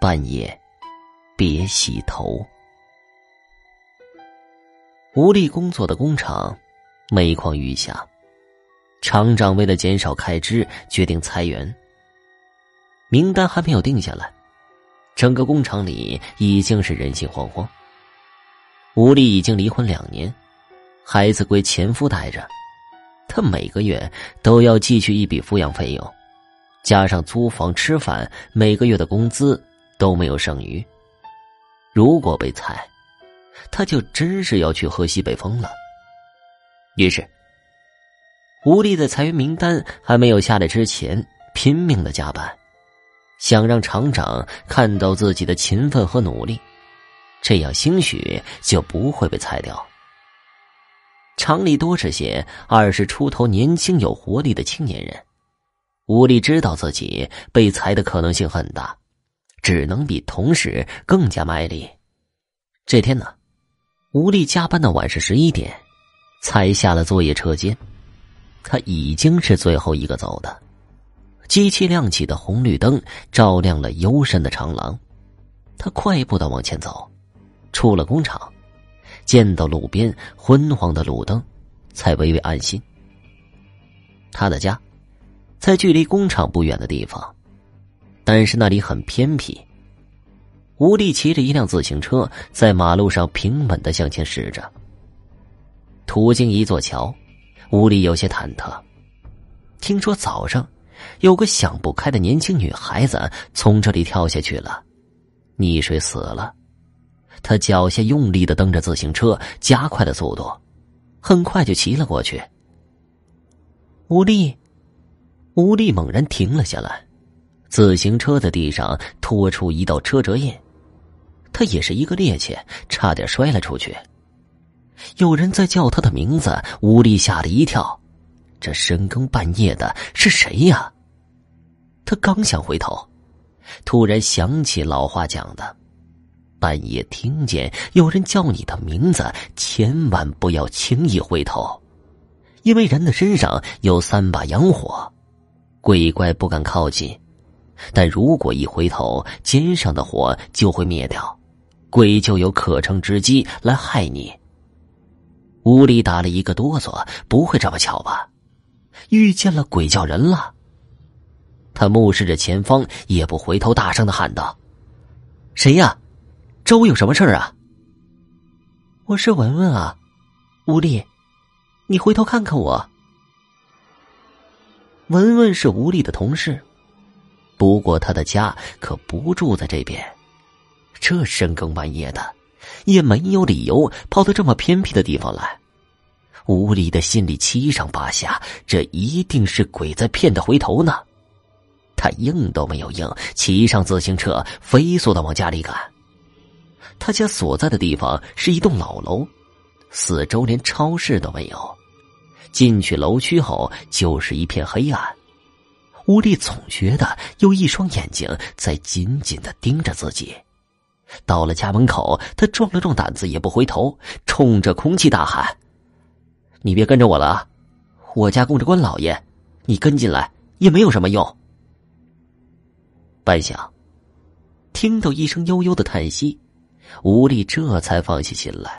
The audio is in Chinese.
半夜别洗头。吴力工作的工厂每况愈下，厂长为了减少开支，决定裁员。名单还没有定下来，整个工厂里已经是人心惶惶。吴丽已经离婚两年，孩子归前夫带着，他每个月都要寄去一笔抚养费用，加上租房、吃饭，每个月的工资都没有剩余。如果被裁，他就真是要去喝西北风了。于是，吴丽在裁员名单还没有下来之前，拼命的加班。想让厂长看到自己的勤奋和努力，这样兴许就不会被裁掉。厂里多是些二十出头、年轻有活力的青年人。吴力知道自己被裁的可能性很大，只能比同事更加卖力。这天呢，吴力加班到晚上十一点，才下了作业车间。他已经是最后一个走的。机器亮起的红绿灯照亮了幽深的长廊，他快步的往前走，出了工厂，见到路边昏黄的路灯，才微微安心。他的家在距离工厂不远的地方，但是那里很偏僻。吴力骑着一辆自行车在马路上平稳的向前驶着，途经一座桥，吴力有些忐忑，听说早上。有个想不开的年轻女孩子从这里跳下去了，溺水死了。他脚下用力的蹬着自行车，加快了速度，很快就骑了过去。吴力，吴力猛然停了下来，自行车在地上拖出一道车辙印，他也是一个趔趄，差点摔了出去。有人在叫他的名字，吴力吓了一跳。这深更半夜的，是谁呀？他刚想回头，突然想起老话讲的：半夜听见有人叫你的名字，千万不要轻易回头，因为人的身上有三把阳火，鬼怪不敢靠近。但如果一回头，肩上的火就会灭掉，鬼就有可乘之机来害你。屋里打了一个哆嗦，不会这么巧吧？遇见了鬼叫人了。他目视着前方，也不回头，大声的喊道：“谁呀？周有什么事儿啊？”“我是文文啊，吴丽，你回头看看我。”文文是吴丽的同事，不过他的家可不住在这边，这深更半夜的，也没有理由跑到这么偏僻的地方来。吴力的心里七上八下，这一定是鬼在骗他回头呢。他应都没有应，骑上自行车，飞速的往家里赶。他家所在的地方是一栋老楼，四周连超市都没有。进去楼区后，就是一片黑暗。吴力总觉得有一双眼睛在紧紧的盯着自己。到了家门口，他壮了壮胆子，也不回头，冲着空气大喊。你别跟着我了啊！我家供着关老爷，你跟进来也没有什么用。半晌，听到一声悠悠的叹息，吴力这才放下心来。